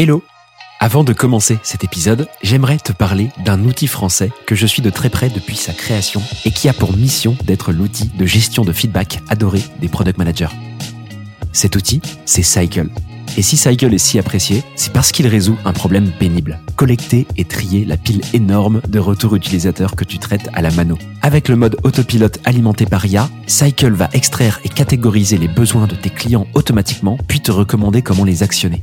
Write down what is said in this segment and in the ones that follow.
Hello Avant de commencer cet épisode, j'aimerais te parler d'un outil français que je suis de très près depuis sa création et qui a pour mission d'être l'outil de gestion de feedback adoré des product managers. Cet outil, c'est Cycle. Et si Cycle est si apprécié, c'est parce qu'il résout un problème pénible. Collecter et trier la pile énorme de retours utilisateurs que tu traites à la mano. Avec le mode autopilote alimenté par IA, Cycle va extraire et catégoriser les besoins de tes clients automatiquement, puis te recommander comment les actionner.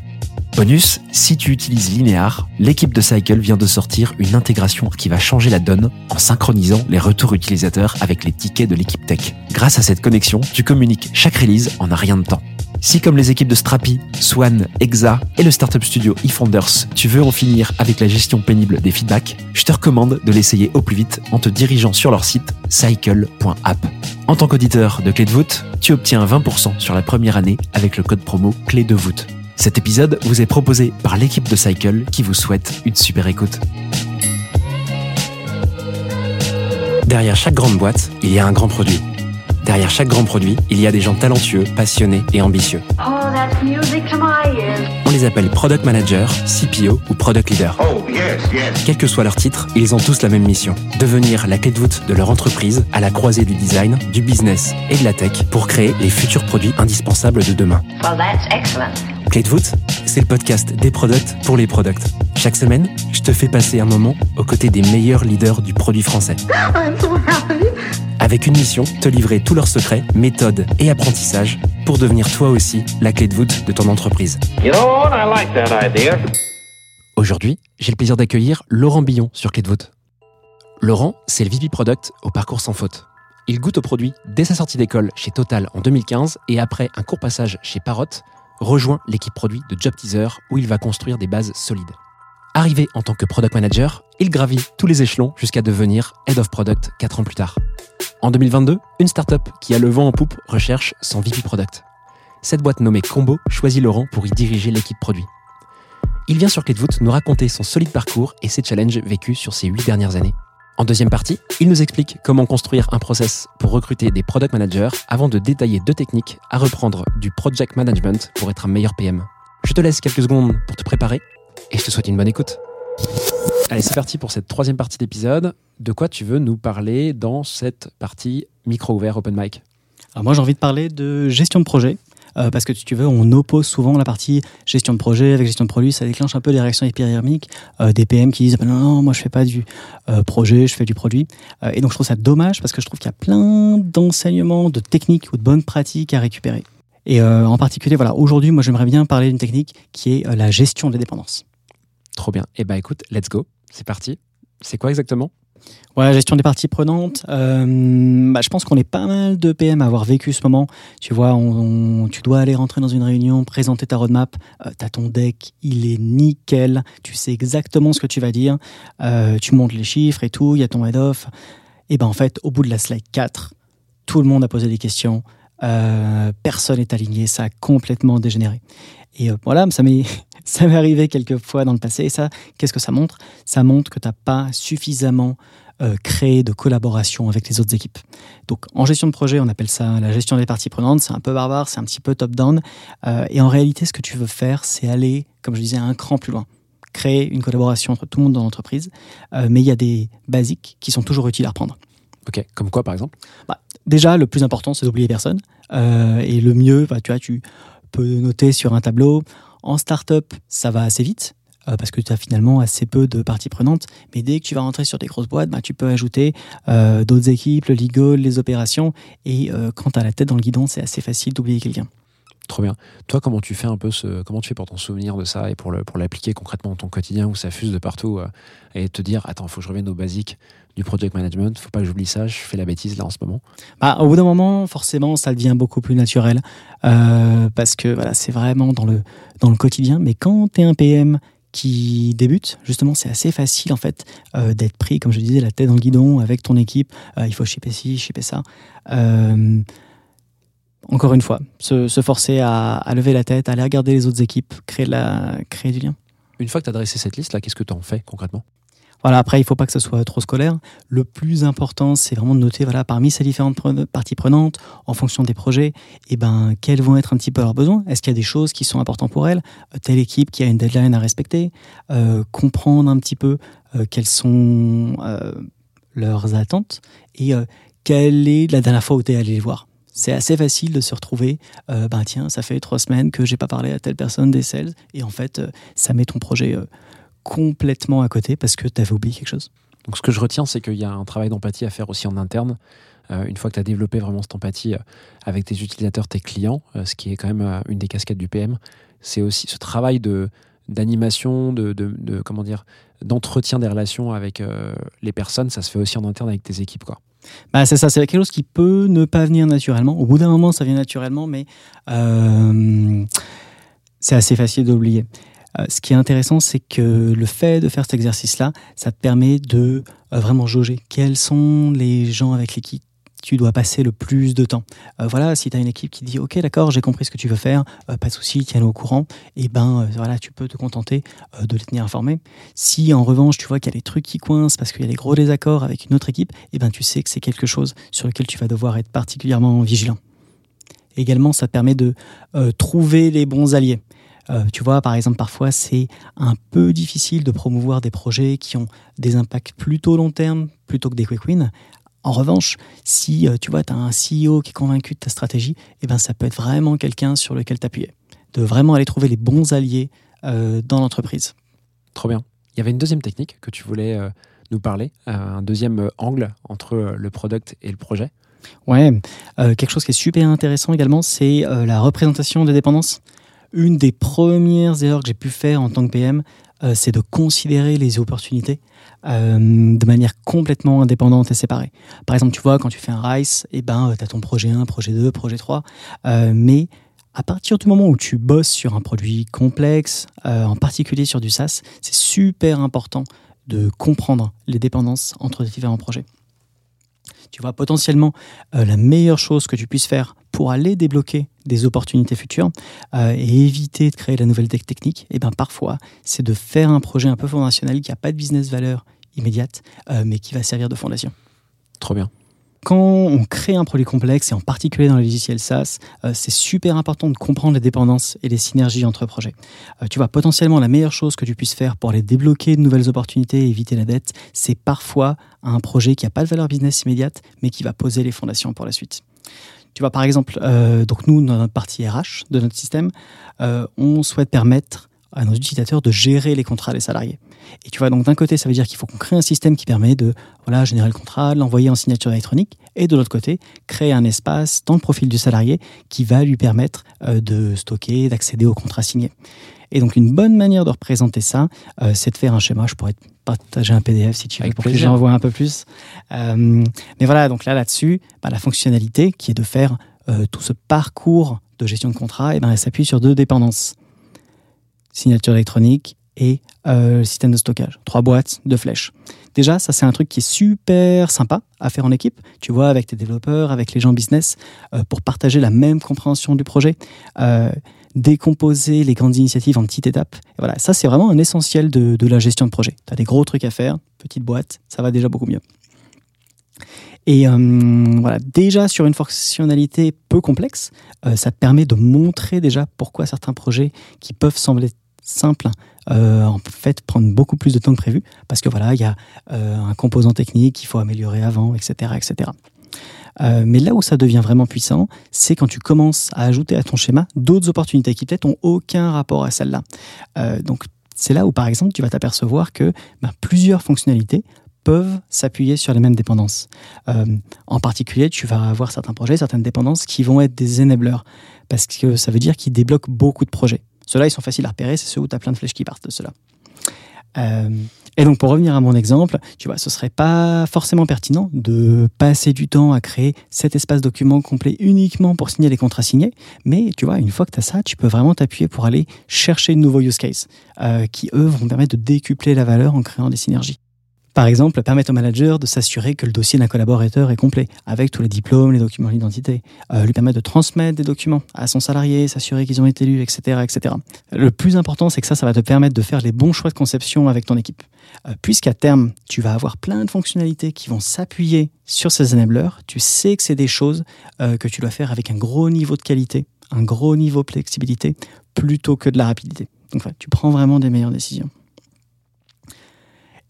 Bonus, si tu utilises Linear, l'équipe de Cycle vient de sortir une intégration qui va changer la donne en synchronisant les retours utilisateurs avec les tickets de l'équipe tech. Grâce à cette connexion, tu communiques chaque release en un rien de temps. Si comme les équipes de Strapi, Swan, Exa et le startup studio eFounders, tu veux en finir avec la gestion pénible des feedbacks, je te recommande de l'essayer au plus vite en te dirigeant sur leur site cycle.app. En tant qu'auditeur de Clé de voûte, tu obtiens 20% sur la première année avec le code promo Clé de voûte. Cet épisode vous est proposé par l'équipe de Cycle qui vous souhaite une super écoute. Derrière chaque grande boîte, il y a un grand produit. Derrière chaque grand produit, il y a des gens talentueux, passionnés et ambitieux. On les appelle Product Manager, CPO ou Product Leader. Quel que soit leur titre, ils ont tous la même mission. Devenir la clé de voûte de leur entreprise à la croisée du design, du business et de la tech pour créer les futurs produits indispensables de demain. Clé de voûte, c'est le podcast des products pour les products. Chaque semaine, je te fais passer un moment aux côtés des meilleurs leaders du produit français. Avec une mission, te livrer tous leurs secrets, méthodes et apprentissages pour devenir toi aussi la clé de voûte de ton entreprise. Aujourd'hui, j'ai le plaisir d'accueillir Laurent Billon sur Clé de voûte. Laurent, c'est le VP Product au parcours sans faute. Il goûte au produit dès sa sortie d'école chez Total en 2015 et après un court passage chez Parrot, rejoint l'équipe produit de Job Teaser où il va construire des bases solides. Arrivé en tant que product manager, il gravit tous les échelons jusqu'à devenir head of product 4 ans plus tard. En 2022, une startup qui a le vent en poupe recherche son VP product. Cette boîte nommée Combo choisit Laurent pour y diriger l'équipe produit. Il vient sur Clé de voûte nous raconter son solide parcours et ses challenges vécus sur ces 8 dernières années. En deuxième partie, il nous explique comment construire un process pour recruter des product managers avant de détailler deux techniques à reprendre du project management pour être un meilleur PM. Je te laisse quelques secondes pour te préparer et je te souhaite une bonne écoute. Allez, c'est parti pour cette troisième partie d'épisode. De quoi tu veux nous parler dans cette partie micro ouvert open mic? Alors moi j'ai envie de parler de gestion de projet. Euh, parce que si tu veux, on oppose souvent la partie gestion de projet avec gestion de produit, ça déclenche un peu des réactions épidermiques, euh, des PM qui disent non, non, moi je fais pas du euh, projet, je fais du produit. Et donc je trouve ça dommage parce que je trouve qu'il y a plein d'enseignements, de techniques ou de bonnes pratiques à récupérer. Et en particulier, voilà, aujourd'hui, moi j'aimerais bien parler d'une technique qui est la gestion des dépendances. Trop bien. Eh ben écoute, let's go. C'est parti. C'est quoi exactement? Ouais, gestion des parties prenantes. Euh, bah, je pense qu'on est pas mal de PM à avoir vécu ce moment. Tu vois, tu dois aller rentrer dans une réunion, présenter ta roadmap. Euh, tu as ton deck, il est nickel. Tu sais exactement ce que tu vas dire. Euh, tu montes les chiffres et tout. Il y a ton head-off. Et ben en fait, au bout de la slide 4, tout le monde a posé des questions. Euh, personne n'est aligné. Ça a complètement dégénéré. Et voilà, ça m'est ça m'est arrivé quelques fois dans le passé. Et ça, qu'est-ce que ça montre? Ça montre que tu n'as pas suffisamment euh, créé de collaboration avec les autres équipes. Donc en gestion de projet, on appelle ça la gestion des parties prenantes. C'est un peu barbare, c'est un petit peu top-down. Euh, et en réalité, ce que tu veux faire, c'est aller, comme je disais, un cran plus loin. Créer une collaboration entre tout le monde dans l'entreprise. Euh, mais il y a des basiques qui sont toujours utiles à reprendre. Ok, comme quoi par exemple? Déjà, le plus important, c'est d'oublier personne. Euh, et le mieux, bah, tu vois, tu peux noter sur un tableau. En startup, ça va assez vite. euh, parce que tu as finalement assez peu de parties prenantes. Mais dès que tu vas rentrer sur des grosses boîtes, bah, tu peux ajouter euh, d'autres équipes, le legal, les opérations. Et euh, quand tu as la tête dans le guidon, c'est assez facile d'oublier quelqu'un. Trop bien. Toi, comment tu fais un peu ce, comment tu fais pour t'en souvenir de ça et pour pour l'appliquer concrètement dans ton quotidien où ça fuse de partout euh, et te dire attends, faut que je revienne aux basiques du project management, faut pas que j'oublie ça, je fais la bêtise là en ce moment? Bah, au bout d'un moment, forcément, ça devient beaucoup plus naturel euh, parce que voilà, c'est vraiment dans le, dans le quotidien. Mais quand tu es un PM qui débute, justement, c'est assez facile en fait euh, d'être pris, comme je disais, la tête dans le guidon avec ton équipe. Il faut shipper ci, shipper ça. Encore une fois, se, se forcer à, à lever la tête, à aller regarder les autres équipes, créer, la, créer du lien. Une fois que tu as dressé cette liste là, qu'est-ce que tu en fais concrètement? Voilà, après, il faut pas que ce soit trop scolaire. Le plus important, c'est vraiment de noter, voilà, parmi ces différentes parties prenantes, en fonction des projets, eh ben, quels vont être un petit peu leurs besoins. Est-ce qu'il y a des choses qui sont importantes pour elles? Euh, Telle équipe qui a une deadline à respecter, euh, comprendre un petit peu euh, quelles sont leurs attentes et quelle est la dernière fois où tu es allé les voir? C'est assez facile de se retrouver, ben tiens, ça fait trois semaines que j'ai pas parlé à telle personne des sales, et en fait, ça met ton projet complètement à côté parce que tu avais oublié quelque chose. Donc ce que je retiens, c'est qu'il y a un travail d'empathie à faire aussi en interne. Euh, une fois que tu as développé vraiment cette empathie euh, avec tes utilisateurs, tes clients, euh, ce qui est quand même une des casquettes du PM, c'est aussi ce travail de d'animation, de, de, comment dire, d'entretien des relations avec les personnes, ça se fait aussi en interne avec tes équipes, quoi. Bah c'est ça, c'est quelque chose qui peut ne pas venir naturellement. Au bout d'un moment, ça vient naturellement, mais c'est assez facile d'oublier. Euh, ce qui est intéressant, c'est que le fait de faire cet exercice-là, ça te permet de euh, vraiment jauger quels sont les gens avec lesquels tu dois passer le plus de temps. Euh, voilà, si tu as une équipe qui dit OK, d'accord, j'ai compris ce que tu veux faire, pas de souci, tiens-le au courant, et eh ben voilà, tu peux te contenter de les tenir informés. Si en revanche, tu vois qu'il y a des trucs qui coincent parce qu'il y a des gros désaccords avec une autre équipe, et eh ben tu sais que c'est quelque chose sur lequel tu vas devoir être particulièrement vigilant. Également, ça te permet de trouver les bons alliés. Euh, tu vois, par exemple, parfois, c'est un peu difficile de promouvoir des projets qui ont des impacts plutôt long terme plutôt que des quick wins. En revanche, si euh, tu vois, tu as un CEO qui est convaincu de ta stratégie, eh ben, ça peut être vraiment quelqu'un sur lequel t'appuyer. De vraiment aller trouver les bons alliés euh, dans l'entreprise. Trop bien. Il y avait une deuxième technique que tu voulais nous parler, un deuxième angle entre le product et le projet. Ouais, quelque chose qui est super intéressant également, c'est la représentation des dépendances une des premières erreurs que j'ai pu faire en tant que PM, euh, c'est de considérer les opportunités euh, de manière complètement indépendante et séparée. Par exemple, tu vois, quand tu fais un RICE, eh ben, euh, tu as ton projet 1, projet 2, projet 3, mais à partir du moment où tu bosses sur un produit complexe, en particulier sur du SaaS, c'est super important de comprendre les dépendances entre les différents projets tu vois, potentiellement, euh, la meilleure chose que tu puisses faire pour aller débloquer des opportunités futures euh, et éviter de créer la nouvelle technique, et eh ben parfois, c'est de faire un projet un peu fondationnel qui n'a pas de business valeur immédiate, euh, mais qui va servir de fondation. Trop bien quand on crée un produit complexe, et en particulier dans les logiciels SaaS, euh, c'est super important de comprendre les dépendances et les synergies entre projets. Euh, tu vois, potentiellement, la meilleure chose que tu puisses faire pour aller débloquer de nouvelles opportunités et éviter la dette, c'est parfois un projet qui n'a pas de valeur business immédiate, mais qui va poser les fondations pour la suite. Tu vois, par exemple, euh, nous, dans notre partie RH de notre système, on souhaite permettre à nos utilisateurs de gérer les contrats des salariés. Et tu vois, donc d'un côté, ça veut dire qu'il faut qu'on crée un système qui permet de voilà, générer le contrat, l'envoyer en signature électronique, et de l'autre côté, créer un espace dans le profil du salarié qui va lui permettre euh, de stocker, d'accéder au contrat signé. Et donc une bonne manière de représenter ça, euh, c'est de faire un schéma. Je pourrais partager un PDF si tu veux, pour que j'en vois un peu plus. Euh, mais voilà, donc là, là-dessus, bah, la fonctionnalité qui est de faire tout ce parcours de gestion de contrat, et eh ben, elle s'appuie sur deux dépendances signature électronique et euh, système de stockage. Trois boîtes, deux flèches. Déjà, ça c'est un truc qui est super sympa à faire en équipe, tu vois, avec tes développeurs, avec les gens business, euh, pour partager la même compréhension du projet, euh, décomposer les grandes initiatives en petites étapes. Et voilà, ça c'est vraiment un essentiel de, la gestion de projet. Tu as des gros trucs à faire, petite boîte, ça va déjà beaucoup mieux. Et euh, voilà, déjà sur une fonctionnalité peu complexe, ça te permet de montrer déjà pourquoi certains projets qui peuvent sembler simple, euh, en fait, prendre beaucoup plus de temps que prévu, parce que voilà, il y a euh, un composant technique qu'il faut améliorer avant, etc., etc. Euh, mais là où ça devient vraiment puissant, c'est quand tu commences à ajouter à ton schéma d'autres opportunités qui peut-être ont aucun rapport à celle-là. donc c'est là où, par exemple, tu vas t'apercevoir que ben, plusieurs fonctionnalités peuvent s'appuyer sur les mêmes dépendances. en particulier, tu vas avoir certains projets, certaines dépendances qui vont être des enablers, parce que ça veut dire qu'ils débloquent beaucoup de projets. Ceux-là, ils sont faciles à repérer, c'est ceux où tu as plein de flèches qui partent de ceux-là. Euh, et donc, pour revenir à mon exemple, tu vois, ce serait pas forcément pertinent de passer du temps à créer cet espace document complet uniquement pour signer les contrats signés. Mais tu vois, une fois que tu as ça, tu peux vraiment t'appuyer pour aller chercher de nouveaux use cases euh, qui, eux, vont permettre de décupler la valeur en créant des synergies. Par exemple, permettre au manager de s'assurer que le dossier d'un collaborateur est complet, avec tous les diplômes, les documents d'identité. Euh, lui permettre de transmettre des documents à son salarié, s'assurer qu'ils ont été lus, etc., etc. Le plus important, c'est que ça, ça va te permettre de faire les bons choix de conception avec ton équipe. Euh, puisqu'à terme, tu vas avoir plein de fonctionnalités qui vont s'appuyer sur ces enablers, tu sais que c'est des choses euh, que tu dois faire avec un gros niveau de qualité, un gros niveau de flexibilité, plutôt que de la rapidité. Donc, tu prends vraiment des meilleures décisions.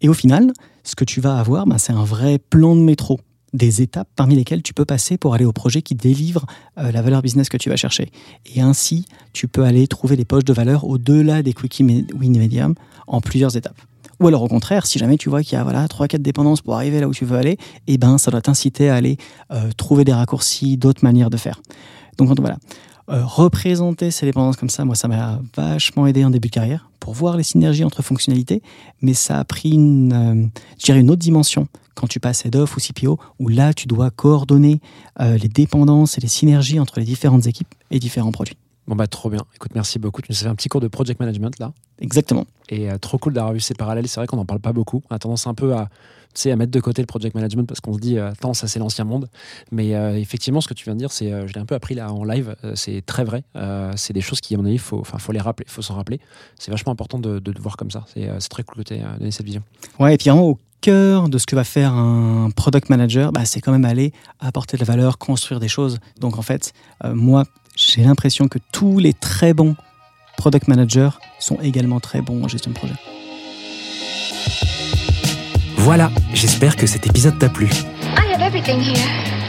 Et au final, ce que tu vas avoir, ben, c'est un vrai plan de métro, des étapes parmi lesquelles tu peux passer pour aller au projet qui délivre euh, la valeur business que tu vas chercher. Et ainsi, tu peux aller trouver des poches de valeur au-delà des quickie win medium en plusieurs étapes. Ou alors au contraire, si jamais tu vois qu'il y a voilà, 3-4 dépendances pour arriver là où tu veux aller, eh ben, ça doit t'inciter à aller euh, trouver des raccourcis, d'autres manières de faire. Donc voilà, euh, représenter ces dépendances comme ça, moi, ça m'a vachement aidé en début de carrière pour voir les synergies entre fonctionnalités, mais ça a pris une, euh, une autre dimension quand tu passes head off ou CPO, où là, tu dois coordonner euh, les dépendances et les synergies entre les différentes équipes et différents produits. Bon bah trop bien. Écoute, merci beaucoup. Tu nous as fait un petit cours de project management là. Exactement. Et trop cool d'avoir vu ces parallèles. C'est vrai qu'on n'en parle pas beaucoup. On a tendance un peu à sais, à mettre de côté le project management parce qu'on se dit, euh, attends, ça c'est l'ancien monde. Mais euh, effectivement, ce que tu viens de dire, c'est, euh, je l'ai un peu appris là en live, c'est très vrai. c'est des choses qui, à mon avis, faut, faut les rappeler, faut s'en rappeler. C'est vachement important de, de, voir comme ça. C'est, très cool que tu aies donné cette vision. Ouais, et puis en au cœur de ce que va faire un product manager, bah, c'est quand même aller apporter de la valeur, construire des choses. Donc en fait, moi, j'ai l'impression que tous les très bons product managers sont également très bons en gestion de projet. Voilà, j'espère que cet épisode t'a plu.